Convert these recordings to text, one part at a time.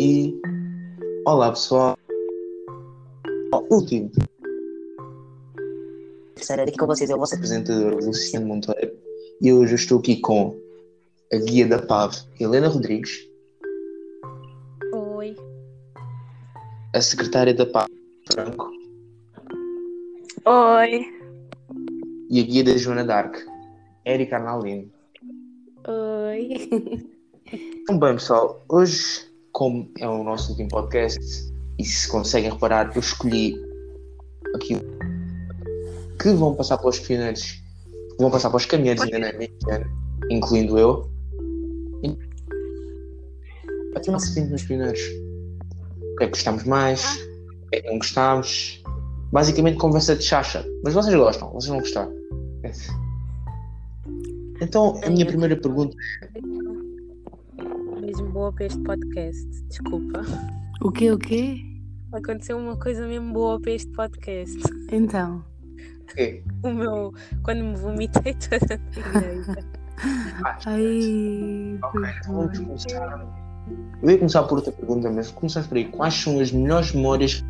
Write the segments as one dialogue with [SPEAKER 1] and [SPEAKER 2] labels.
[SPEAKER 1] E olá pessoal. Último.
[SPEAKER 2] Terceira, daqui com vocês é o vosso
[SPEAKER 1] apresentador Luciano Monteiro. E hoje eu estou aqui com a guia da PAV, Helena Rodrigues,
[SPEAKER 3] Oi.
[SPEAKER 1] a secretária da PAV, Franco,
[SPEAKER 3] Oi.
[SPEAKER 1] e a guia da Joana Dark, Érica Arnaldino.
[SPEAKER 3] Oi.
[SPEAKER 1] Então, bem, pessoal, hoje, como é o nosso último podcast, e se conseguem reparar, eu escolhi aqui que vão passar pelos pioneiros, que vão passar pelos caminheiros ainda não é ano, incluindo eu. E... Aqui o nosso tempo nos pioneiros. O que é que gostamos mais? O que é que não gostamos? Basicamente, conversa de chacha. Mas vocês gostam, vocês vão gostar. Então, a minha primeira pergunta
[SPEAKER 3] Mesmo boa para este podcast. Desculpa.
[SPEAKER 4] O quê, o quê?
[SPEAKER 3] Aconteceu uma coisa mesmo boa para este podcast.
[SPEAKER 4] Então.
[SPEAKER 1] é:
[SPEAKER 3] O meu. Quando me vomitei toda a direita.
[SPEAKER 4] Ai.
[SPEAKER 1] Ok, vamos começar. Eu ia começar por outra pergunta, mas começamos por aí. Quais são as melhores memórias?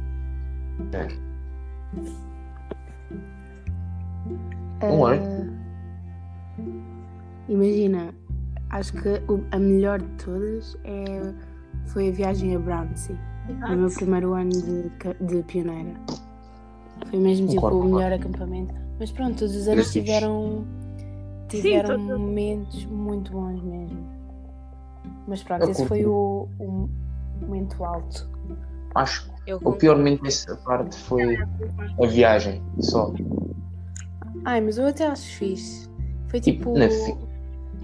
[SPEAKER 1] Não é?
[SPEAKER 4] Ah, Imagina, acho que o- a melhor de todas é, foi a viagem a Brownsea, no meu primeiro ano de, de pioneira. Foi mesmo tipo
[SPEAKER 1] Concordo,
[SPEAKER 4] o melhor acampamento. Mas pronto, todos os anos tiveram, tiveram
[SPEAKER 3] todos.
[SPEAKER 4] momentos muito bons mesmo. Mas pronto,
[SPEAKER 1] Eu
[SPEAKER 4] esse foi o, o momento alto.
[SPEAKER 1] Acho
[SPEAKER 3] Eu
[SPEAKER 1] que o pior momento dessa parte foi a viagem, só.
[SPEAKER 4] Ai, mas eu até acho fixe. Foi
[SPEAKER 1] Tipo,
[SPEAKER 4] tipo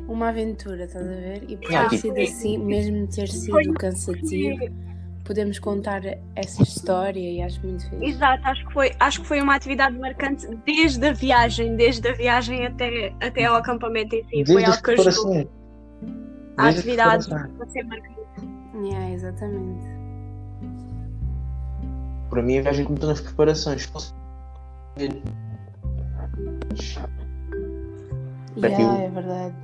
[SPEAKER 4] uma aventura, estás a ver? E por
[SPEAKER 1] Yeah,
[SPEAKER 4] ter
[SPEAKER 1] tipo-
[SPEAKER 4] sido assim, mesmo ter sido cansativo, podemos contar essa história e acho muito fixe.
[SPEAKER 5] Exato, acho que, foi, acho que foi uma atividade marcante desde a viagem, desde a viagem até, até ao acampamento em si. foi
[SPEAKER 1] Desde as
[SPEAKER 5] algo que ajudou a atividade a ser marcante.
[SPEAKER 4] Yeah, exatamente.
[SPEAKER 1] Para mim, a viagem começou nas preparações. Para
[SPEAKER 4] Yeah, é verdade.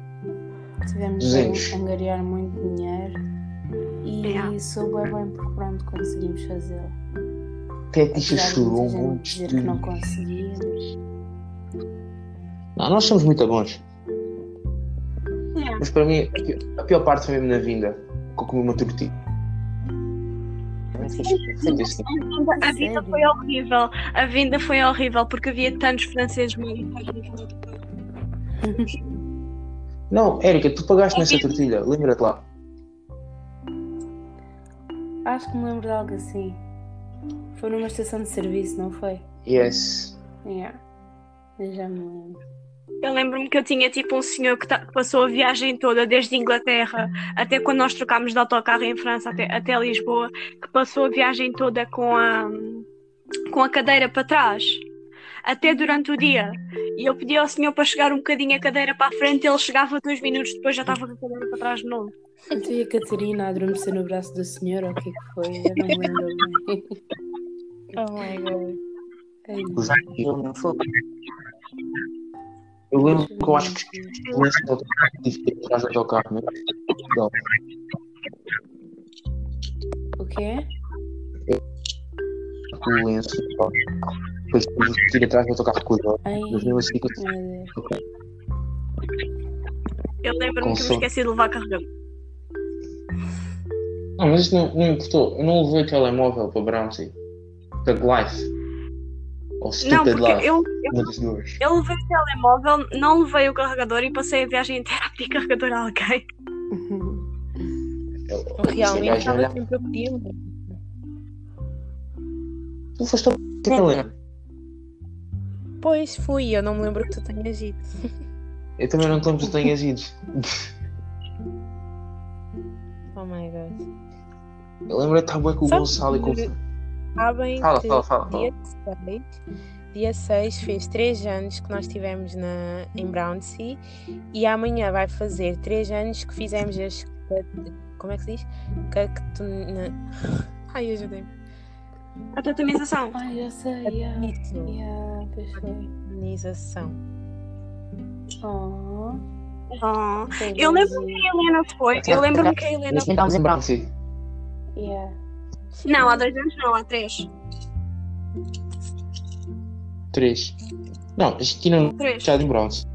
[SPEAKER 4] Tivemos
[SPEAKER 1] 200.
[SPEAKER 4] a angariar muito dinheiro e
[SPEAKER 5] Yeah.
[SPEAKER 4] soube bem porque pronto, conseguimos fazê-lo.
[SPEAKER 1] Até
[SPEAKER 4] de
[SPEAKER 1] chorou muito.
[SPEAKER 4] dizer que não conseguíamos.
[SPEAKER 1] Não, nós somos muito bons. Mas para mim, a pi- a pior parte foi mesmo na vinda. Que eu comi uma assim.
[SPEAKER 5] A vinda foi horrível. A vinda foi horrível porque havia tantos franceses mal
[SPEAKER 1] Não, Érica, tu pagaste nessa tortilha, lembra-te lá.
[SPEAKER 4] Acho que me lembro de algo assim. Foi numa estação de serviço, não foi?
[SPEAKER 1] Yes.
[SPEAKER 4] Yeah. Eu já me lembro.
[SPEAKER 5] Eu lembro-me que eu tinha tipo um senhor que, que passou a viagem toda, desde Inglaterra até quando nós trocámos de autocarro em França até, até Lisboa, que passou a viagem toda com a, com a cadeira para trás, até durante o dia. E eu pedi ao senhor para chegar um bocadinho a cadeira para a frente, ele chegava dois minutos depois já estava com a cadeira para trás de novo.
[SPEAKER 4] Então e a Catarina a adormecer no braço do senhor, ou o que é que foi? Eu não lembro bem.
[SPEAKER 3] Oh my god.
[SPEAKER 4] Ai,
[SPEAKER 1] Eu
[SPEAKER 2] não sou.
[SPEAKER 1] Eu lembro que eu acho que tive que ir atrás do autocarro. Não,
[SPEAKER 4] O quê?
[SPEAKER 1] o lenço. do autocarro com o dó.
[SPEAKER 4] Ai,
[SPEAKER 1] Mas mesmo assim, eu-.
[SPEAKER 5] Eu lembro-me que me esqueci de levar carregador.
[SPEAKER 1] Não, mas isso não, não importou. Eu não levei o telemóvel para Brownsea. Tug Life. Ou
[SPEAKER 5] Não,
[SPEAKER 1] Stupid
[SPEAKER 5] porque
[SPEAKER 1] Life.
[SPEAKER 5] eu,
[SPEAKER 1] duas.
[SPEAKER 5] eu levei o telemóvel, não levei o carregador e passei a viagem inteira a pedir carregador a alguém.
[SPEAKER 1] Eu,
[SPEAKER 3] Eu realmente estava sempre a pedir.
[SPEAKER 1] Tu foste eu lembro.
[SPEAKER 3] Pois fui, eu não me lembro que tu tenhas ido.
[SPEAKER 1] Eu também não lembro que tu tenhas ido.
[SPEAKER 3] Oh my god.
[SPEAKER 1] Eu lembro de estar bem com o
[SPEAKER 3] Sabe
[SPEAKER 1] Gonçalo e com
[SPEAKER 3] que- Sabem
[SPEAKER 1] Fala,
[SPEAKER 3] que
[SPEAKER 1] fala, fala, fala.
[SPEAKER 3] dia 6, dia 6 fez 3 anos que nós estivemos na, em Brownsea e amanhã vai fazer 3 anos que fizemos as. Como é que se diz? Cactuna... Ai, ajudei-me.
[SPEAKER 5] A totemização.
[SPEAKER 4] Ai, já sei, yeah.
[SPEAKER 3] Isso.
[SPEAKER 4] Yeah.
[SPEAKER 3] Organização.
[SPEAKER 4] Oh,
[SPEAKER 5] Oh.
[SPEAKER 4] foi
[SPEAKER 5] Eu lembro que a Helena foi. Eu lembro-me que a Helena
[SPEAKER 2] estávamos em Brown.
[SPEAKER 1] Sim.
[SPEAKER 4] Yeah.
[SPEAKER 5] Não, há dois anos não, há três.
[SPEAKER 1] Três. Não, a gente ainda não
[SPEAKER 5] Três.
[SPEAKER 1] já de Browns.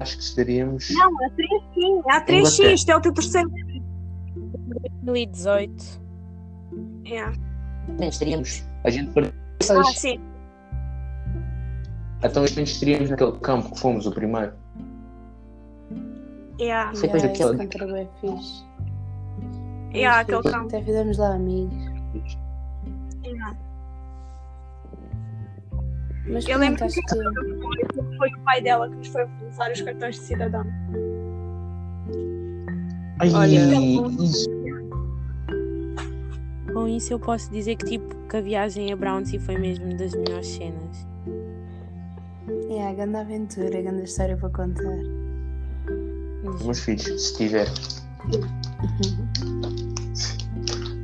[SPEAKER 1] Acho que estaríamos.
[SPEAKER 5] Não, há três sim. Há três sim, isto é o teu terceiro.
[SPEAKER 3] 2018.
[SPEAKER 5] Yeah.
[SPEAKER 1] Nem estaríamos. A gente perdeu.
[SPEAKER 5] Ah, sim.
[SPEAKER 1] Então a gente estaríamos naquele campo que fomos o primeiro.
[SPEAKER 5] Yeah.
[SPEAKER 1] Foi coisa
[SPEAKER 4] Yeah,
[SPEAKER 1] que
[SPEAKER 4] esse campo era bem fixe.
[SPEAKER 5] Yeah, aquele
[SPEAKER 4] fixe.
[SPEAKER 5] campo.
[SPEAKER 4] Até fizemos lá amigos.
[SPEAKER 5] Yeah.
[SPEAKER 4] Mas
[SPEAKER 5] Eu lembro
[SPEAKER 4] acho que.
[SPEAKER 5] Foi o pai dela que nos foi usar os cartões de cidadão.
[SPEAKER 1] Ai,
[SPEAKER 3] Olha.
[SPEAKER 1] isso.
[SPEAKER 3] Com isso eu posso dizer que tipo que a viagem a Brownsea foi mesmo das melhores cenas.
[SPEAKER 4] É a grande aventura, a grande história para contar.
[SPEAKER 1] Meus filhos, se tiver.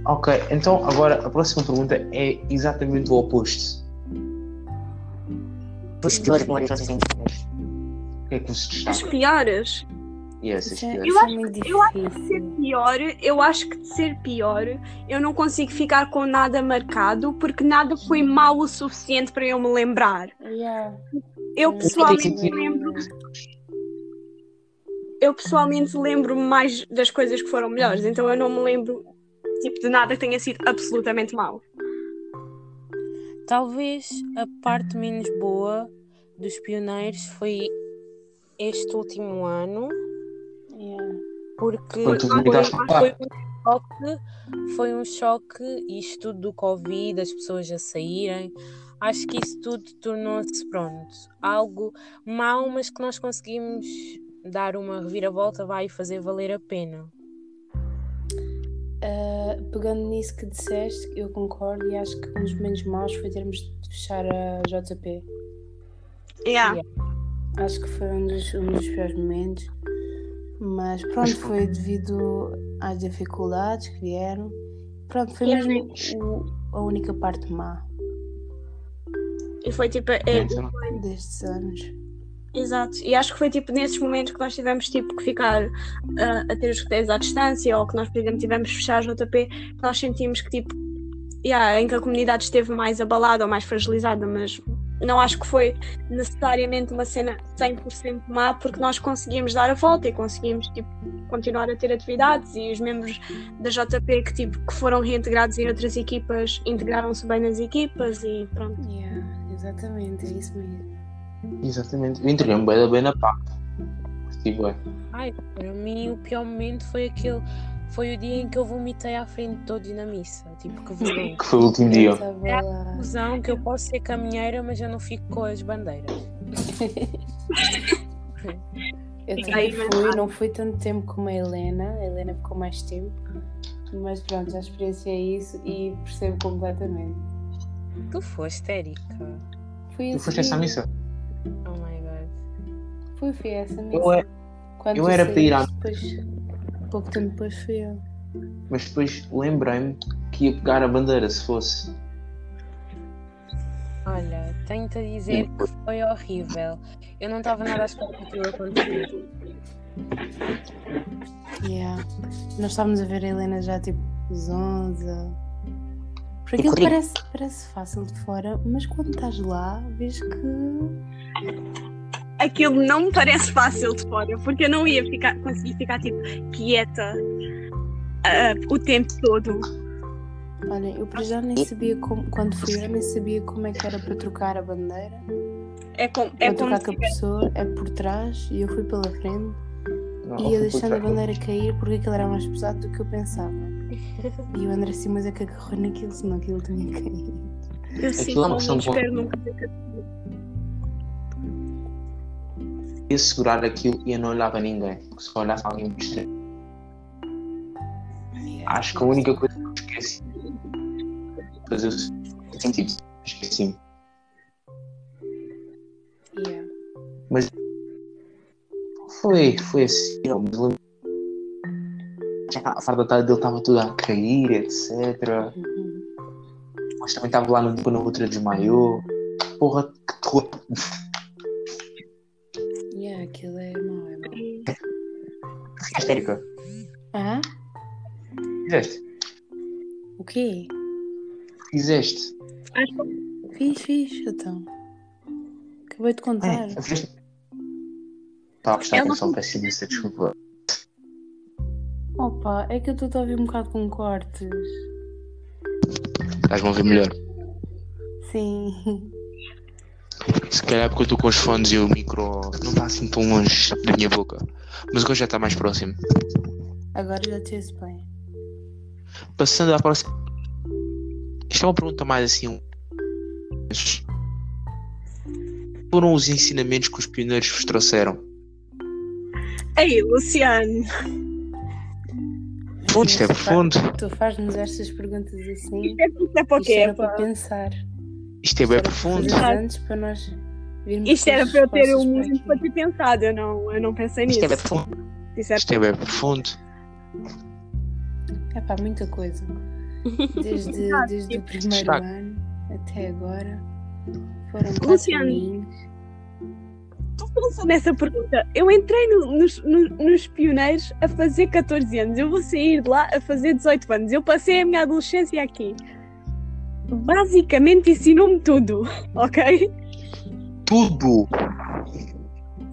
[SPEAKER 1] Ok, então agora a próxima pergunta é exatamente o oposto. Os piores memórias que vocês têm O que é que vos
[SPEAKER 5] As piores.
[SPEAKER 1] Yes, as
[SPEAKER 4] é,
[SPEAKER 1] piores.
[SPEAKER 4] isso é muito
[SPEAKER 5] eu acho De ser pior, eu acho que de ser pior, eu não consigo ficar com nada marcado porque nada foi mau o suficiente para eu me lembrar.
[SPEAKER 4] Yeah.
[SPEAKER 5] Eu
[SPEAKER 4] Sim.
[SPEAKER 5] pessoalmente lembro, eu pessoalmente lembro mais das coisas que foram melhores, então eu não me lembro tipo de nada que tenha sido absolutamente mau.
[SPEAKER 3] Talvez a parte menos boa dos pioneiros foi este último ano,
[SPEAKER 4] Yeah.
[SPEAKER 3] porque foi, foi um choque, foi um choque, isto tudo do Covid, as pessoas a saírem. Acho que isso tudo tornou-se pronto. Algo mau, mas que nós conseguimos dar uma reviravolta, vai fazer valer a pena.
[SPEAKER 4] Uh, pegando nisso que disseste, eu concordo e acho que um dos momentos maus foi termos de fechar a JP.
[SPEAKER 5] Yeah.
[SPEAKER 4] Acho que foi um dos, um dos piores momentos. Mas pronto, foi devido às dificuldades que vieram. Pronto, foi mesmo o- a única parte má
[SPEAKER 5] E foi tipo, é,
[SPEAKER 1] Então,
[SPEAKER 4] destes anos.
[SPEAKER 5] Exato, e acho que foi tipo nesses momentos que nós tivemos tipo que ficar ah, a ter os roteiros à distância ou que nós, por exemplo, tivemos que fechar a JP, que nós sentimos que tipo, yeah, em que a comunidade esteve mais abalada ou mais fragilizada, mas não acho que foi necessariamente uma cena 100% má, porque nós conseguimos dar a volta e conseguimos tipo, continuar a ter atividades e os membros da JP que, tipo, que foram reintegrados em outras equipas integraram-se bem nas equipas e pronto.
[SPEAKER 4] Yeah, exatamente, é isso mesmo.
[SPEAKER 1] exatamente. Eu entreguei-me bem, bem na PAC. Curti bué.
[SPEAKER 3] Ai, para mim o pior momento foi aquele. Foi o dia em que eu vomitei à frente de todos na missa. Tipo, que vergonha.
[SPEAKER 1] Que foi o último dia.
[SPEAKER 4] Eu estava lá.
[SPEAKER 3] Confusão que eu posso ser caminheira, mas eu não fico com as bandeiras.
[SPEAKER 4] Eu também fui, não fui tanto tempo como a Helena, a Helena ficou mais tempo, mas pronto, já experienciei isso e percebo completamente.
[SPEAKER 3] Tu foste, Érica.
[SPEAKER 4] Fui
[SPEAKER 1] Tu foste essa missa?
[SPEAKER 3] Oh my god.
[SPEAKER 4] Fui, fui a essa missa.
[SPEAKER 1] Eu, é-
[SPEAKER 4] Quando
[SPEAKER 1] eu era para ir à-
[SPEAKER 4] Depois, pouco tempo depois fui eu.
[SPEAKER 1] mas depois lembrei-me que ia pegar a bandeira se fosse.
[SPEAKER 3] Olha, tenho-te a dizer que foi horrível. Eu não estava nada à espera que aquilo acontecesse.
[SPEAKER 4] Yeah. Nós estávamos a ver a Helena já tipo zonza. Porque aquilo parece, parece fácil de fora, mas quando estás lá, vês que.
[SPEAKER 5] aquilo não me parece fácil de fora, porque eu não ia ficar, conseguir ficar tipo quieta ah, o tempo todo.
[SPEAKER 4] Olha, eu para já nem sabia como. Quando fui eu nem sabia como é que era para trocar a bandeira.
[SPEAKER 5] É, com, é
[SPEAKER 4] para trocar com a pessoa, é por trás e eu fui pela frente
[SPEAKER 1] Não,
[SPEAKER 4] e ia deixando a
[SPEAKER 1] por-
[SPEAKER 4] bandeira cair porque aquilo era mais pesado do que eu pensava. E o André Simas é que agarrou naquilo, senão aquilo tinha caído.
[SPEAKER 5] eu sinto
[SPEAKER 1] é uma questão
[SPEAKER 5] não
[SPEAKER 1] de-
[SPEAKER 5] espero nunca ter que-
[SPEAKER 1] ia segurar aquilo e ia não olhar para ninguém. Porque se olhasse alguém me estranho. Acho que a única coisa que eu esqueci. Fazer o sentido. Esqueci-me.
[SPEAKER 4] Yeah.
[SPEAKER 1] Foi, foi assim. não, mas lembro- A farda dele estava toda a cair, etc.
[SPEAKER 4] Uhum.
[SPEAKER 1] Mas também estava lá no quando a outra desmaiou. Porra, que terror.
[SPEAKER 4] Yeah, aquilo é mau, é mau.
[SPEAKER 1] Ficaste, Erika?
[SPEAKER 4] Ah?
[SPEAKER 1] Fizeste?
[SPEAKER 4] O quê?
[SPEAKER 1] Fizeste.
[SPEAKER 4] Fiz, fiz, então. Acabei de contar.
[SPEAKER 1] É, fizeste. Estava a prestar
[SPEAKER 5] Ela-
[SPEAKER 1] atenção, peço imensa desculpa.
[SPEAKER 4] Opa, é que eu estou a ouvir um bocado com cortes.
[SPEAKER 1] Estás-me a ouvir melhor.
[SPEAKER 4] Sim.
[SPEAKER 1] Se calhar porque eu estou com os fones e o micro não está assim tão longe da minha boca. Mas agora já está mais próximo.
[SPEAKER 4] Agora já te ouço bem.
[SPEAKER 1] Passando à próxima. Isto é uma pergunta mais assim. um- Foram os ensinamentos que os pioneiros vos trouxeram?
[SPEAKER 5] Ei, Luciano.
[SPEAKER 1] Isto é profundo.
[SPEAKER 4] Tu faz-nos estas perguntas assim.
[SPEAKER 5] Isto é, isto é para o
[SPEAKER 4] Isto era para pensar.
[SPEAKER 1] Isto é bem profundo.
[SPEAKER 4] antes para nós
[SPEAKER 5] Isto era para eu ter um
[SPEAKER 4] para
[SPEAKER 5] momento para ter pensado. Eu não, eu não pensei nisso.
[SPEAKER 1] Isto é bem profundo.
[SPEAKER 5] Isso é
[SPEAKER 1] Isto é bem profundo.
[SPEAKER 4] É pá, muita coisa. Desde, desde o primeiro
[SPEAKER 1] Está.
[SPEAKER 4] ano até agora. Foram quatro
[SPEAKER 5] Luciano. Pensa nessa pergunta. Eu entrei no- nos, no- nos pioneiros a fazer 14 anos. Eu vou sair de lá a fazer 18 anos. Eu passei a minha adolescência aqui. Basicamente ensinou-me tudo, ok?
[SPEAKER 1] Tudo.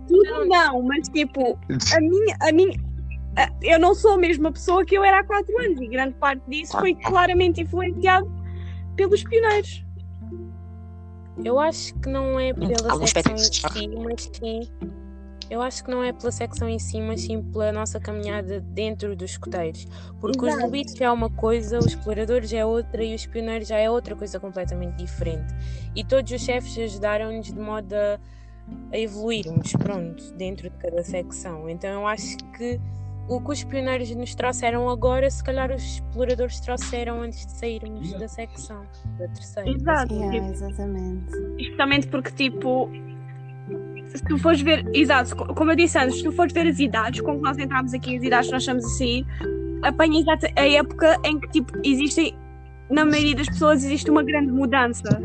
[SPEAKER 5] Tudo não, mas tipo, a minha, a minha, a- eu não sou a mesma pessoa que eu era há 4 anos e grande parte disso foi claramente influenciado pelos pioneiros.
[SPEAKER 3] Eu acho que não é pela
[SPEAKER 1] Algum
[SPEAKER 3] secção em si, mas sim. Eu acho que não é pela secção em si, mas sim pela nossa caminhada dentro dos escoteiros. Porque os
[SPEAKER 5] Exato.
[SPEAKER 3] lobitos é uma coisa, os exploradores é outra e os pioneiros já é outra coisa completamente diferente. E todos os chefes ajudaram-nos de modo a, a evoluirmos, pronto, dentro de cada secção. Então eu acho que o que os pioneiros nos trouxeram agora, se calhar os exploradores trouxeram antes de sairmos da secção, da terceira.
[SPEAKER 5] Exato.
[SPEAKER 4] Yeah,
[SPEAKER 5] tipo,
[SPEAKER 4] exatamente.
[SPEAKER 5] Justamente porque, tipo, se tu fores ver, exato, co- como eu disse antes, se tu fores ver as idades, com que nós entramos aqui, as idades que nós estamos a sair, apanha exato a época em que, tipo, existem, na maioria das pessoas, existe uma grande mudança.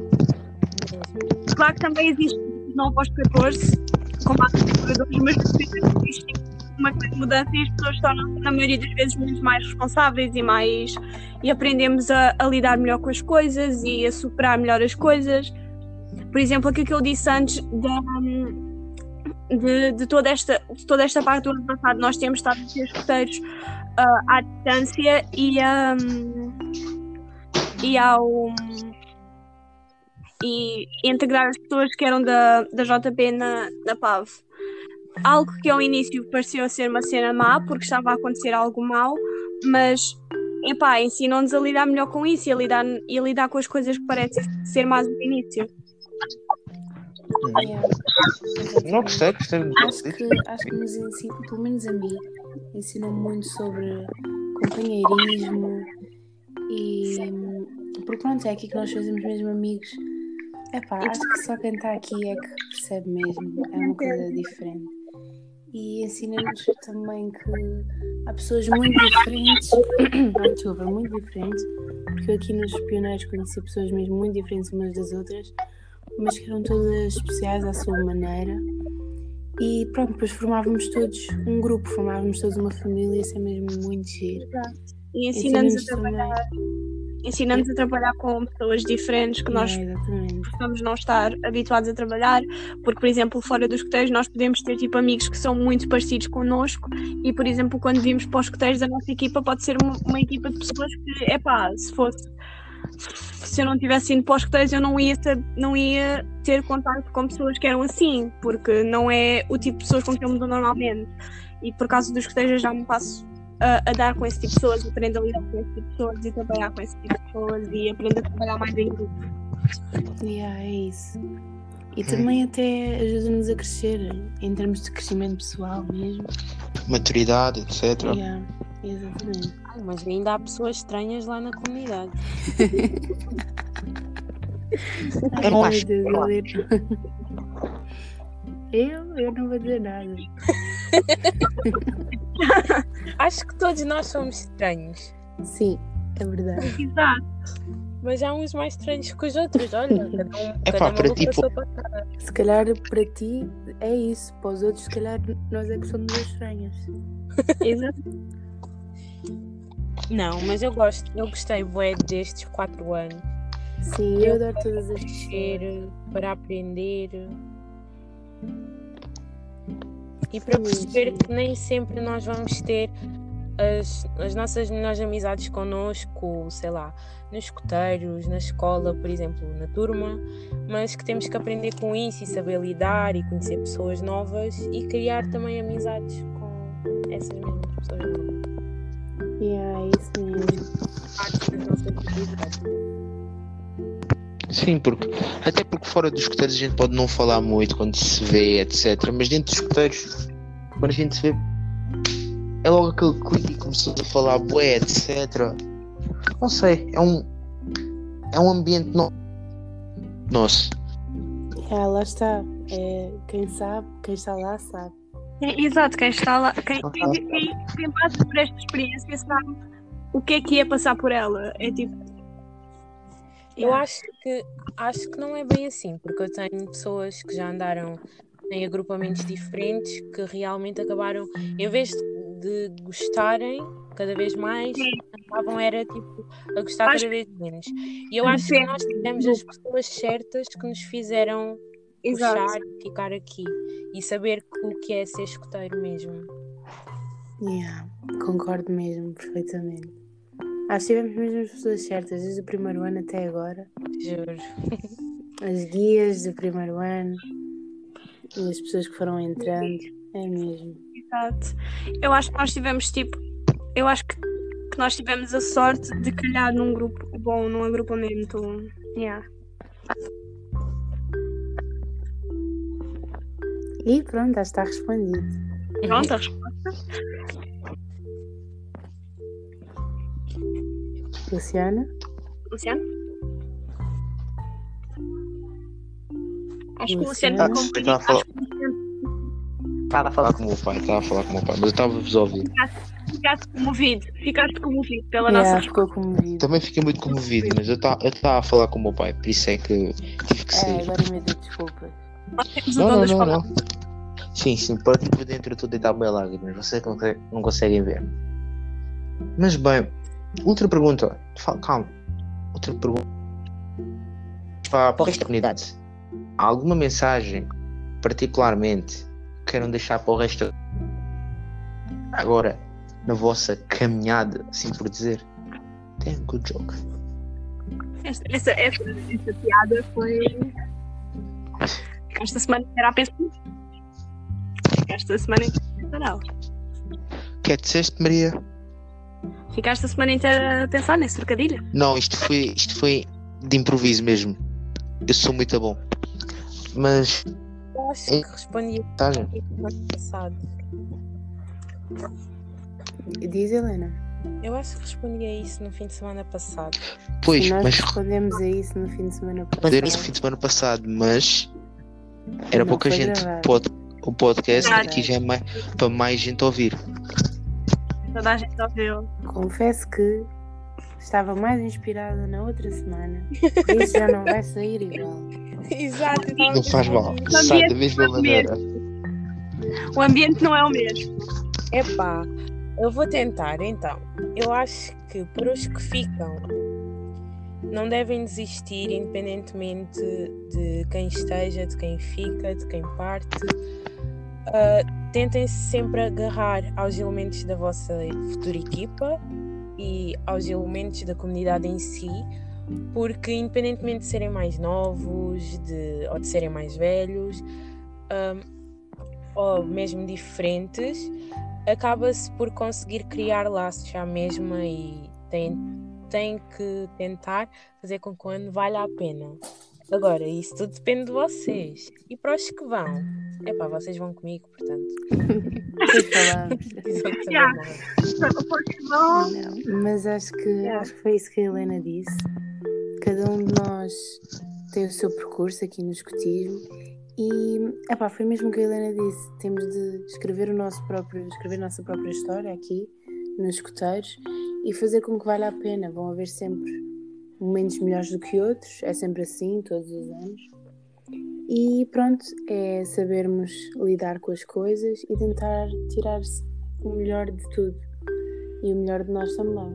[SPEAKER 5] Claro que também existe dos 9 aos 14, como há jogadores, mas existe tipo, uma grande mudança e as pessoas tornam na maioria das vezes, muito mais responsáveis e mais. e aprendemos a, a lidar melhor com as coisas e a superar melhor as coisas. Por exemplo, aquilo que eu disse antes da, de, de toda esta, de toda esta parte do ano passado, nós temos estado a ser escuteiros ah, à distância e, um, e ao e integrar as pessoas que eram da, da JP na, na PAV. Algo que ao início pareceu ser uma cena má, porque estava a acontecer algo mau, mas epá, ensinam-nos a lidar melhor com isso e a lidar, e a lidar com as coisas que parecem ser más no início.
[SPEAKER 4] Yeah.
[SPEAKER 1] Não gostei, gostei do
[SPEAKER 4] Acho que, acho que nos ensina, pelo menos a mim, ensinam muito sobre companheirismo e porque pronto, é aqui que nós fazemos mesmo amigos. Epá, acho que só quem está aqui é que percebe mesmo, é uma coisa diferente. E ensina-nos também que há pessoas muito diferentes, desculpa, muito diferentes, porque eu aqui nos pioneiros conheci pessoas mesmo muito diferentes umas das outras, mas que eram todas especiais à sua maneira. E pronto, depois formávamos todos um grupo, formávamos todos uma família, isso é mesmo muito giro.
[SPEAKER 5] E ensina-nos a trabalhar, ensina-nos a trabalhar com pessoas diferentes que nós
[SPEAKER 4] exatamente.
[SPEAKER 5] possamos não estar habituados a trabalhar, porque, por exemplo, fora dos escoteiros, nós podemos ter tipo amigos que são muito parecidos connosco e, por exemplo, quando vimos para os escoteiros, a nossa equipa pode ser uma, uma equipa de pessoas que, é pá, se fosse. Se eu não tivesse ido para os escoteiros, eu não ia, ter, não ia ter contato com pessoas que eram assim, porque não é o tipo de pessoas com que eu me dou normalmente. E por causa dos escoteiros, eu já me passo a, a dar com esse tipo de pessoas, aprendo a lidar com esse tipo de pessoas e trabalhar com esse tipo de pessoas e aprendo a trabalhar mais em grupo.
[SPEAKER 4] Yeah, é isso. E também até ajuda-nos a crescer em termos de crescimento pessoal mesmo.
[SPEAKER 1] Maturidade, etc.
[SPEAKER 4] Yeah, exatamente.
[SPEAKER 3] Ai, mas ainda há pessoas estranhas lá na comunidade.
[SPEAKER 1] Eu não
[SPEAKER 4] Ai,
[SPEAKER 1] acho.
[SPEAKER 4] meu Deus, eu, eu, eu não vou dizer nada.
[SPEAKER 3] Acho que todos nós somos estranhos.
[SPEAKER 4] Sim, é verdade.
[SPEAKER 5] Exato.
[SPEAKER 3] Mas há uns mais estranhos que os outros, olha. Cada um,
[SPEAKER 1] Epá,
[SPEAKER 3] cada
[SPEAKER 1] para ti,
[SPEAKER 3] patada.
[SPEAKER 4] Se calhar para ti é isso, para os outros, se calhar nós é que somos as estranhas.
[SPEAKER 5] Exato.
[SPEAKER 3] Não, mas eu gosto, eu gostei bué destes quatro anos.
[SPEAKER 4] Sim, eu adoro todas as
[SPEAKER 3] Crescer, para aprender. E para perceber que nem sempre nós vamos ter as, as nossas melhores amizades connosco, sei lá, nos escuteiros, na escola, por exemplo, na turma, mas que temos que aprender com isso e saber lidar e conhecer pessoas novas e criar também amizades com essas mesmas pessoas novas.
[SPEAKER 4] Yeah, é isso mesmo.
[SPEAKER 3] Parte das nossas.
[SPEAKER 1] Sim, porque até porque fora dos escuteiros a gente pode não falar muito quando se vê, etc. Mas dentro dos escuteiros, quando a gente se vê, é logo aquele clique e começamos a falar bué, etc. Não sei, é um é um ambiente no... nosso.
[SPEAKER 4] Yeah, lá está. É, quem sabe, quem está lá sabe.
[SPEAKER 5] É, Exato, quem está lá, quem, quem, quem, quem passa por esta experiência sabe o que é que é passar por ela. É tipo.
[SPEAKER 3] Eu acho que acho que não é bem assim, porque eu tenho pessoas que já andaram em agrupamentos diferentes que realmente acabaram, em vez de, de gostarem cada vez mais, acabavam era tipo a gostar
[SPEAKER 5] Acho-
[SPEAKER 3] cada vez menos. E eu acho que nós tivemos as pessoas certas que nos fizeram
[SPEAKER 5] Exato.
[SPEAKER 3] puxar e ficar aqui e saber o que é ser escuteiro mesmo.
[SPEAKER 4] Yeah, concordo mesmo, perfeitamente. Que tivemos mesmo as pessoas certas, desde o primeiro ano até agora.
[SPEAKER 3] Juro.
[SPEAKER 4] As guias do primeiro ano e as pessoas que foram entrando. É mesmo.
[SPEAKER 5] Exato. Eu acho que nós tivemos tipo. Eu acho que, que nós tivemos a sorte de calhar num grupo bom, num agrupamento. Yeah.
[SPEAKER 4] E pronto, já está respondido.
[SPEAKER 5] Pronto, a resposta.
[SPEAKER 4] Luciana?
[SPEAKER 5] Luciano? Acho que o
[SPEAKER 4] Luciano?
[SPEAKER 1] Ah, a falar,
[SPEAKER 5] acho que o Luciano
[SPEAKER 1] estava a falar com o meu pai, estava a falar com o meu pai, mas eu estava a vos ouvir.
[SPEAKER 5] ficaste comovido. Ficaste comovido pela
[SPEAKER 4] Yeah,
[SPEAKER 5] nossa
[SPEAKER 4] ficou comovido.
[SPEAKER 1] Também fiquei muito comovido, mas eu estava a falar com o meu pai, por isso é que tive que
[SPEAKER 4] É,
[SPEAKER 1] sair.
[SPEAKER 4] agora me dê desculpas.
[SPEAKER 5] Nós temos o
[SPEAKER 1] Não,
[SPEAKER 5] dom
[SPEAKER 1] não,
[SPEAKER 5] das
[SPEAKER 1] não,
[SPEAKER 5] palavras.
[SPEAKER 1] não. Sim, sim, aqui por dentro eu estou deitado bem lágrimas, vocês não conseguem ver. Mas bem, outra pergunta. Calma. Outra pergunta. Para para esta comunidade. Há alguma mensagem, particularmente, que queiram deixar para o resto agora na vossa caminhada, assim por dizer? Damn, good joke.
[SPEAKER 5] Esta, essa, essa, essa piada foi. Esta semana inteira a pensar. Esta semana inteira a pensar nela.
[SPEAKER 1] O que é disseste, Maria?
[SPEAKER 5] Ficaste a semana inteira a pensar nesse trocadilho.
[SPEAKER 1] Não, isto foi, isto foi de improviso mesmo. Eu sou muito bom. Mas,
[SPEAKER 3] Eu acho que respondi
[SPEAKER 1] tá,
[SPEAKER 3] no ano passado.
[SPEAKER 4] Diz Helena.
[SPEAKER 3] Eu acho que respondi a isso no fim de semana passado.
[SPEAKER 1] pois,
[SPEAKER 4] nós
[SPEAKER 1] mas
[SPEAKER 4] respondemos a isso no fim de semana
[SPEAKER 1] responderam isso no
[SPEAKER 4] passado.
[SPEAKER 1] fim de semana passado, mas era
[SPEAKER 4] Não
[SPEAKER 1] pouca gente.
[SPEAKER 4] gravado.
[SPEAKER 1] O podcast aqui já é mais, para mais gente ouvir.
[SPEAKER 5] Toda a gente ouviu.
[SPEAKER 4] Confesso que estava mais inspirada na outra semana. Por isso já não vai sair igual.
[SPEAKER 3] Exato.
[SPEAKER 1] Não faz mal, sai da mesma
[SPEAKER 5] não
[SPEAKER 1] maneira.
[SPEAKER 5] O ambiente não é o mesmo.
[SPEAKER 3] Epá, eu vou tentar então. Eu acho que para os que ficam não devem desistir, independentemente de quem esteja, de quem fica, de quem parte. Ah, tentem sempre agarrar aos elementos da vossa futura equipa e aos elementos da comunidade em si, porque independentemente de serem mais novos de, ou de serem mais velhos, ah, ou mesmo diferentes, acaba-se por conseguir criar laços à mesma e tem, tem que tentar fazer com que valha a pena. Agora, isso tudo depende de vocês. E para os que vão, é pá, vocês vão comigo, portanto.
[SPEAKER 5] Yeah. Não,
[SPEAKER 4] mas acho que,
[SPEAKER 5] Yeah.
[SPEAKER 4] acho que foi isso que a Helena disse. Cada um de nós tem o seu percurso aqui no escotismo e epá, foi mesmo o que a Helena disse. Temos de escrever o nosso próprio, escrever a nossa própria história aqui nos escuteiros e fazer com que valha a pena. Vão haver sempre momentos melhores do que outros, é sempre assim, todos os anos. E pronto, é sabermos lidar com as coisas e tentar tirar-se o melhor de tudo. E o melhor de nós também.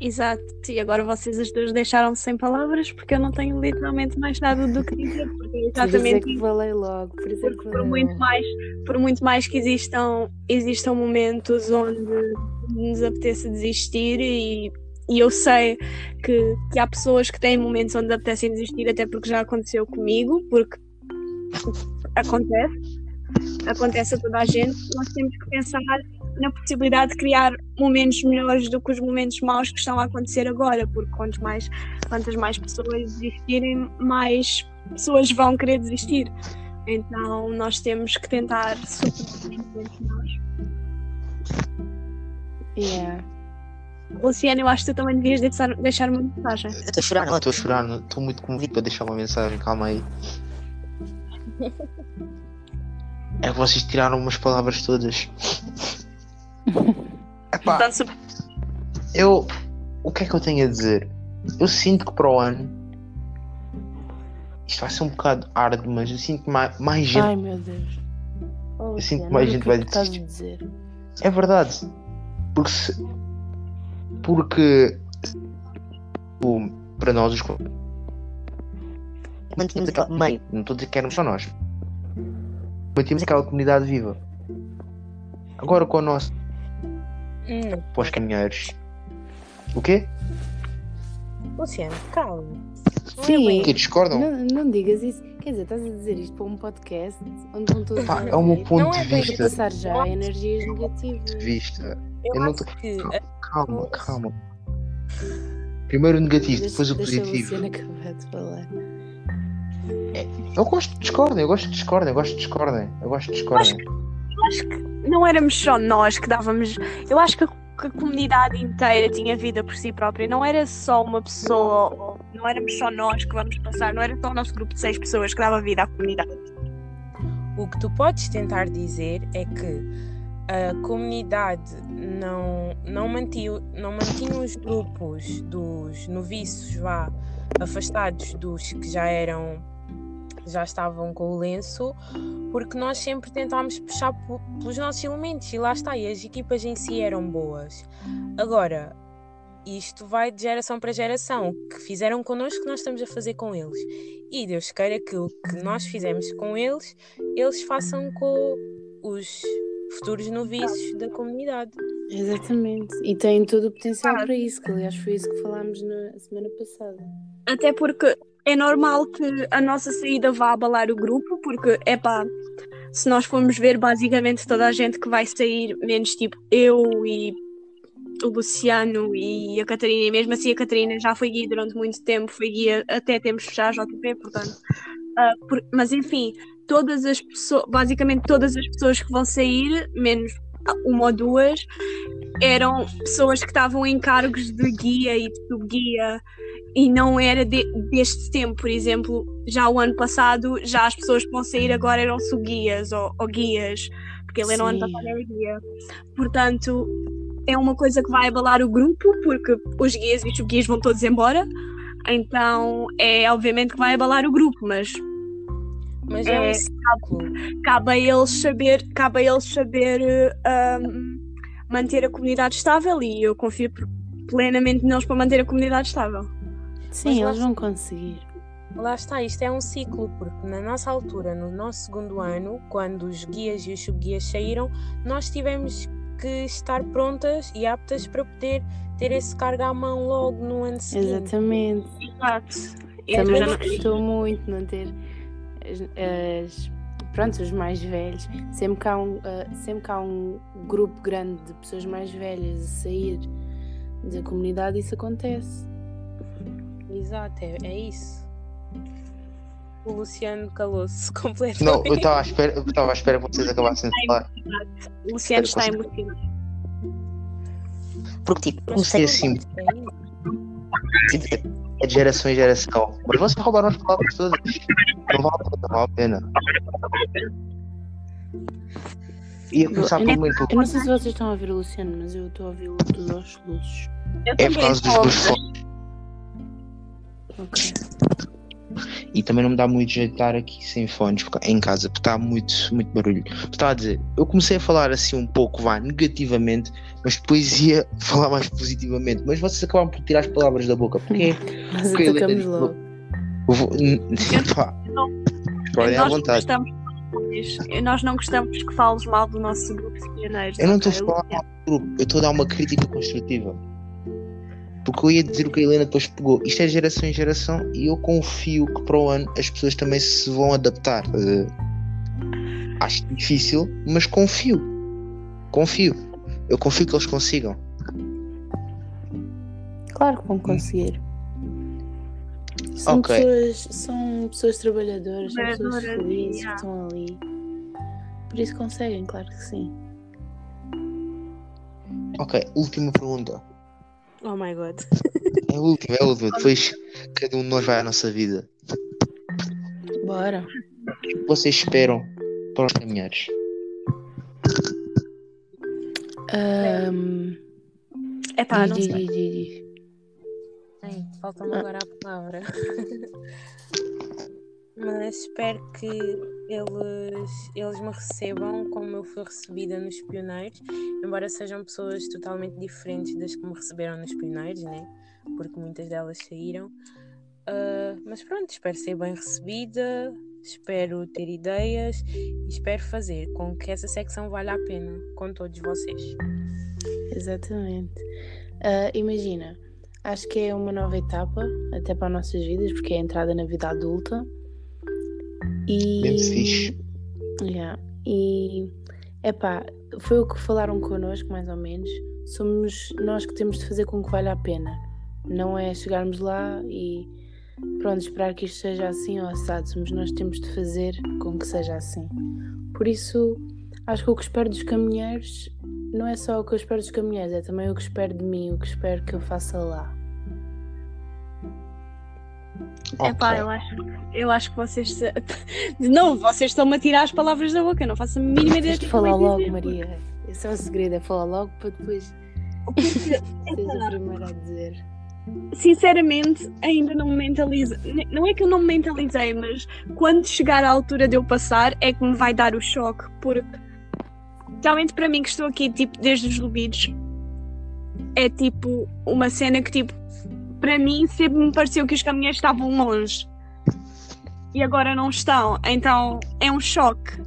[SPEAKER 5] Exato, e agora vocês as duas deixaram-me sem palavras porque eu não tenho literalmente mais nada do que dizer. Porque é
[SPEAKER 4] Por isso é
[SPEAKER 5] exatamente
[SPEAKER 4] que falei logo. Por isso é que
[SPEAKER 5] por muito mais por muito mais que existam existam momentos onde nos apeteça desistir e, e eu sei que, que há pessoas que têm momentos onde apetecem desistir até porque já aconteceu comigo porque acontece acontece a toda a gente nós temos que pensar na possibilidade de criar momentos melhores do que os momentos maus que estão a acontecer agora porque quantos mais quantas mais pessoas desistirem mais pessoas vão querer desistir então nós temos que tentar superar os momentos maus.
[SPEAKER 4] Yeah.
[SPEAKER 5] Luciana, eu acho que tu também devias deixar, deixar uma mensagem.
[SPEAKER 1] Eu estou a chorar, não, estou a chorar, estou muito comovido para deixar uma mensagem, calma aí. É que vocês tiraram umas palavras todas. Epá,
[SPEAKER 5] se-
[SPEAKER 1] eu. O que é que eu tenho a dizer? Eu sinto que para o ano. Isto vai ser um bocado árduo, mas eu sinto que mais, mais gente.
[SPEAKER 4] Ai meu Deus. Oh,
[SPEAKER 1] Eu sinto que mais gente
[SPEAKER 4] que é
[SPEAKER 1] vai desistir.
[SPEAKER 4] dizer.
[SPEAKER 1] É verdade. Porque se. Porque. o- para nós os. Mantínhamos aquela meio. Não estou a dizer que éramos só nós. Mantínhamos aquela comunidade viva. Agora com o nosso.
[SPEAKER 3] Não,
[SPEAKER 1] para os caminheiros. O quê?
[SPEAKER 3] Luciano, calma. Não é
[SPEAKER 4] Sim.
[SPEAKER 1] Que discordam?
[SPEAKER 4] Não, não digas isso. Quer dizer, estás a dizer isto para um podcast onde vão todos
[SPEAKER 1] Pá, é o meu ponto
[SPEAKER 3] Não
[SPEAKER 1] de
[SPEAKER 3] é
[SPEAKER 1] vista.
[SPEAKER 4] passar já energias negativas.
[SPEAKER 1] De vista.
[SPEAKER 3] Eu,
[SPEAKER 1] Eu não tô-
[SPEAKER 3] que
[SPEAKER 1] Calma, calma. Primeiro o negativo, depois o positivo.
[SPEAKER 4] Falar.
[SPEAKER 1] Eu gosto de discordem, eu gosto de discordem, eu gosto de discordem, eu gosto de discordem.
[SPEAKER 5] eu acho que não éramos só nós que dávamos. Eu acho que a, que a comunidade inteira tinha vida por si própria. Não era só uma pessoa, não éramos só nós que vamos passar, não era só o nosso grupo de seis pessoas que dava vida à comunidade.
[SPEAKER 3] o que tu podes tentar dizer é que a comunidade não, não, mantinha, não mantinha os grupos dos noviços vá, afastados dos que já eram já estavam com o lenço porque nós sempre tentámos puxar pelos nossos elementos e lá está, e as equipas em si eram boas. Agora, isto vai de geração para geração. O que fizeram connosco, nós estamos a fazer com eles. E Deus queira que o que nós fizemos com eles, eles façam com os futuros noviços da comunidade.
[SPEAKER 4] Exatamente. E tem todo o potencial
[SPEAKER 5] Claro.
[SPEAKER 4] para isso, que aliás foi isso que falámos na semana passada.
[SPEAKER 5] Até porque é normal que a nossa saída vá abalar o grupo, porque é pá, se nós formos ver basicamente toda a gente que vai sair, menos tipo eu e o Luciano e a Catarina, e mesmo assim a Catarina já foi guia durante muito tempo, foi guia até temos fechar a JP, portanto. ah, por- mas enfim, todas as pessoas, basicamente todas as pessoas que vão sair, menos uma ou duas, eram pessoas que estavam em cargos de guia e de subguia e não era de- deste tempo, por exemplo, já o ano passado, já as pessoas que vão sair agora eram subguias ou, ou guias, porque ele era no ano passado era guia. Portanto, é uma coisa que vai abalar o grupo, porque os guias e os subguias vão todos embora, então é obviamente que vai abalar o grupo, mas
[SPEAKER 3] Mas é,
[SPEAKER 5] É,
[SPEAKER 3] um ciclo.
[SPEAKER 5] cabe a eles saber, cabe a eles saber eh, um, manter a comunidade estável e eu confio plenamente neles para manter a comunidade estável.
[SPEAKER 4] Sim, eles vão conseguir.
[SPEAKER 3] Lá está, isto é um ciclo, porque na nossa altura, no nosso segundo ano, quando os guias e os subguias saíram, nós tivemos que estar prontas e aptas para poder ter esse cargo à mão logo no ano seguinte.
[SPEAKER 4] Exatamente.
[SPEAKER 5] Exato.
[SPEAKER 4] Também
[SPEAKER 5] já
[SPEAKER 4] nos
[SPEAKER 5] não-
[SPEAKER 4] custou muito não ter as, pronto, os mais velhos. Sempre que, há um, ah, sempre que há um grupo grande de pessoas mais velhas a sair da comunidade, isso acontece.
[SPEAKER 3] Exato, é, é isso. O Luciano calou-se completamente.
[SPEAKER 1] Não, eu estava à espera, eu estava à espera que vocês acabassem de falar.
[SPEAKER 5] O Luciano está emocionado.
[SPEAKER 1] Porque tipo,
[SPEAKER 3] Mas
[SPEAKER 1] comecei assim,
[SPEAKER 3] é.
[SPEAKER 1] É de geração em geração. Mas vocês roubaram as palavras todas. Não vale, não vale a pena. Ia começar
[SPEAKER 4] Eu
[SPEAKER 1] por muito.
[SPEAKER 4] Eu não sei se vocês estão a ouvir o Luciano, mas eu estou a ouvi-lo tudo aos soluços.
[SPEAKER 5] Eu
[SPEAKER 1] É por causa dos dois fones.
[SPEAKER 4] Ok.
[SPEAKER 1] E também não me dá muito jeito de estar aqui sem fones em casa, porque está muito, muito barulho. Está a dizer, eu comecei a falar assim um pouco, vá, negativamente, mas depois ia falar mais positivamente. Mas vocês acabam por tirar as palavras da boca. Porquê?
[SPEAKER 4] Nós
[SPEAKER 1] Porque ele
[SPEAKER 4] atacamos logo.
[SPEAKER 1] Vou- Pá, podem à
[SPEAKER 5] nós não
[SPEAKER 1] vontade.
[SPEAKER 5] gostamos nós não gostamos que fales mal do nosso grupo de pioneiros.
[SPEAKER 1] Eu não estou a falar mal do grupo, eu estou a dar uma crítica construtiva. Porque eu ia dizer o que a Helena depois pegou. Isto é geração em geração e eu confio que para o ano as pessoas também se vão adaptar. Eh, acho difícil, mas confio. Confio. Eu confio que eles consigam.
[SPEAKER 4] Claro que vão conseguir. São,
[SPEAKER 1] Ok.
[SPEAKER 4] pessoas, são pessoas trabalhadoras, são pessoas felizes que estão ali. Por isso conseguem, claro que sim.
[SPEAKER 1] Ok, última pergunta.
[SPEAKER 3] Oh my god.
[SPEAKER 1] É a última, é a última. Depois cada um de nós vai à nossa vida.
[SPEAKER 4] Bora.
[SPEAKER 1] O que vocês esperam para os caminheiros?
[SPEAKER 4] Ahm,
[SPEAKER 5] Epá,
[SPEAKER 4] diz,
[SPEAKER 5] não sei.
[SPEAKER 3] Bem, falta-me agora a palavra. Mas espero que eles, eles me recebam como eu fui recebida nos Pioneiros, embora sejam pessoas totalmente diferentes das que me receberam nos Pioneiros, né? Porque muitas delas saíram. Ah, mas pronto, espero ser bem recebida, espero ter ideias e espero fazer com que essa secção valha a pena com todos vocês.
[SPEAKER 4] Exatamente. Ah, imagina, acho que é uma nova etapa, até para as nossas vidas, porque é a entrada na vida adulta. E.
[SPEAKER 1] Bem fixe.
[SPEAKER 4] Yeah. E. Epá, foi o que falaram connosco, mais ou menos. Somos nós que temos de fazer com que valha a pena. Não é chegarmos lá e. Pronto, esperar que isto seja assim ou assado. Somos nós que temos de fazer com que seja assim. Por isso, acho que o que espero dos caminheiros não é só o que eu espero dos caminheiros, é também o que espero de mim, o que espero que eu faça lá.
[SPEAKER 5] Epá,
[SPEAKER 1] Ok.
[SPEAKER 5] eu acho, eu acho que vocês. Se... Novo, vocês estão-me a tirar as palavras da boca, não faço a mínima ideia
[SPEAKER 4] Tens de falar logo,
[SPEAKER 5] dizer.
[SPEAKER 4] Maria. Esse é o segredo, é falar logo para depois seres a primeira a dizer.
[SPEAKER 5] Sinceramente, ainda não me mentalizo. Não é que eu não me mentalizei, mas quando chegar à altura de eu passar é que me vai dar o choque, porque realmente para mim que estou aqui tipo desde os Lubidos é tipo uma cena que tipo para mim sempre me pareceu que os caminhões estavam longe e agora não estão, então é um choque.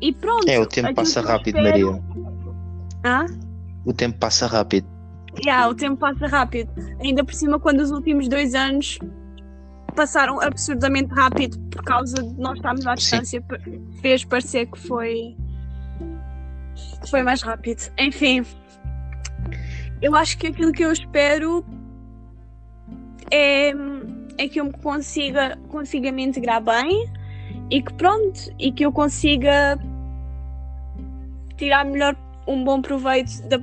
[SPEAKER 5] E pronto.
[SPEAKER 1] É, o tempo passa rápido,
[SPEAKER 5] espero-
[SPEAKER 1] Maria.
[SPEAKER 5] Hã?
[SPEAKER 1] O tempo passa rápido.
[SPEAKER 5] Yeah, o tempo passa rápido. Ainda por cima, quando os últimos dois anos passaram absurdamente rápido por causa de nós estarmos à
[SPEAKER 1] Sim.
[SPEAKER 5] distância, pa- fez parecer que foi que foi mais rápido. Enfim, eu acho que aquilo que eu espero é, é que eu me consiga, consiga me integrar bem e que pronto, e que eu consiga tirar melhor um bom proveito da,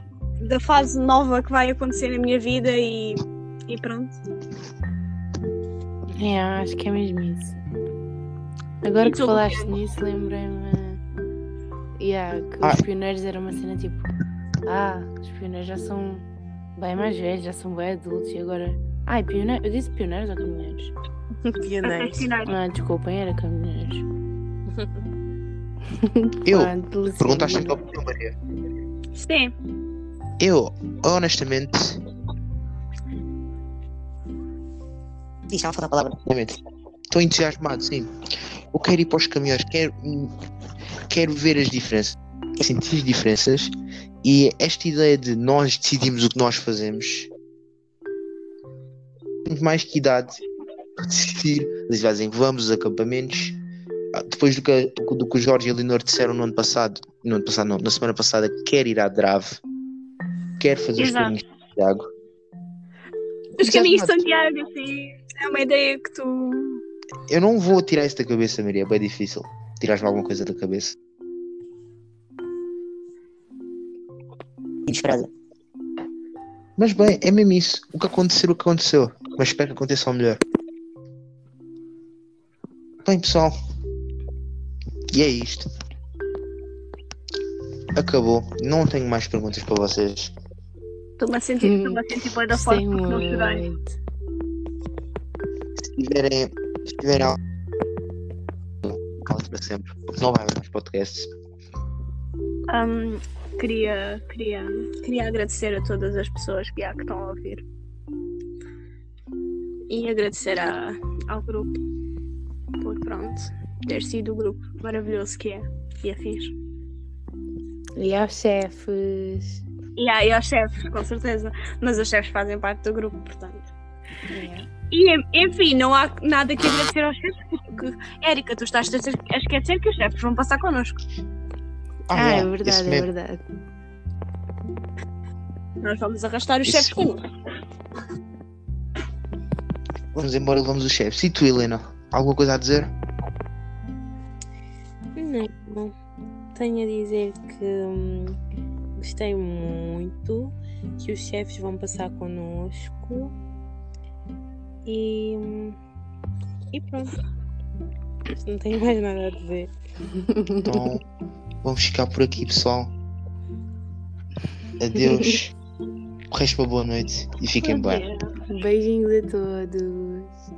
[SPEAKER 5] da fase nova que vai acontecer na minha vida e, e pronto.
[SPEAKER 4] É, acho que é mesmo isso. Agora
[SPEAKER 5] E
[SPEAKER 4] que falaste nisso, lembrei-me yeah, que
[SPEAKER 1] Ah.
[SPEAKER 4] os pioneiros eram uma cena tipo Ah, os pioneiros já são bem mais velhos, já são bem adultos e agora. Ai, pioneiros, eu disse pioneiros ou caminhoneiros?
[SPEAKER 3] Pioneiros.
[SPEAKER 4] Ah, desculpem, era caminhoneiros.
[SPEAKER 1] Eu?
[SPEAKER 4] Pronto, pelo
[SPEAKER 1] Perguntaste a tua opinião, Maria.
[SPEAKER 5] Sim,
[SPEAKER 1] Eu, honestamente,
[SPEAKER 2] Diz, já falta a palavra.
[SPEAKER 1] honestamente, estou entusiasmado, sim. Eu quero ir para os caminhões, quero, quero ver as diferenças, sentir as diferenças e esta ideia de nós decidimos o que nós fazemos temos mais que idade para decidir. Eles dizem vamos aos acampamentos. Ah, Depois do que, do que o Jorge e a Leonor disseram no ano passado, no ano passado não, na semana passada, quer ir à Drave, quer fazer os
[SPEAKER 5] Exato.
[SPEAKER 1] caminhos de Santiago.
[SPEAKER 5] os caminhos de. Santiago, assim, é uma ideia que tu.
[SPEAKER 1] Eu não vou tirar isso da cabeça, Maria, é bem difícil. Tirares-me alguma coisa da cabeça.
[SPEAKER 2] Desesperada.
[SPEAKER 1] Mas bem, é mesmo isso. O que aconteceu, o que aconteceu. Mas espero que aconteça ao melhor. Bem, pessoal. E é isto. Acabou. Não tenho mais perguntas para vocês.
[SPEAKER 5] Estou-me a sentir, estou-me a sentir boa da forma porque não chorei.
[SPEAKER 1] Se tiverem Se tiver algo, para sempre, porque não vai haver mais podcasts.
[SPEAKER 5] Ahm, queria, queria, queria agradecer a todas as pessoas que há que estão a ouvir. E agradecer a- ao grupo por pronto ter sido o grupo maravilhoso que é e afins.
[SPEAKER 3] E aos chefes.
[SPEAKER 5] E, há- e aos chefes, com certeza. Mas os chefes fazem parte do grupo, portanto.
[SPEAKER 3] É.
[SPEAKER 5] E enfim, não há nada que agradecer aos chefes, porque, Érica, tu estás a esquecer- a que os chefes vão passar connosco.
[SPEAKER 3] Ah, é
[SPEAKER 1] yeah,
[SPEAKER 3] verdade, é verdade.
[SPEAKER 5] Nós vamos arrastar os
[SPEAKER 1] Isso.
[SPEAKER 5] chefes connosco.
[SPEAKER 1] Vamos embora, levamos os chefes. E tu, Helena? Alguma coisa a dizer?
[SPEAKER 3] Não. Tenho a dizer que hum, gostei muito, que os chefes vão passar connosco e, hum, e pronto. Não tenho mais nada a dizer.
[SPEAKER 1] Então, vamos ficar por aqui, pessoal. Adeus. O resto, uma boa noite e fiquem bem.
[SPEAKER 3] Beijinhos a todos.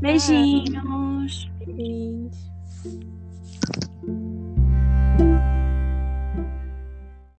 [SPEAKER 5] Beijinhos.
[SPEAKER 3] Beijinhos.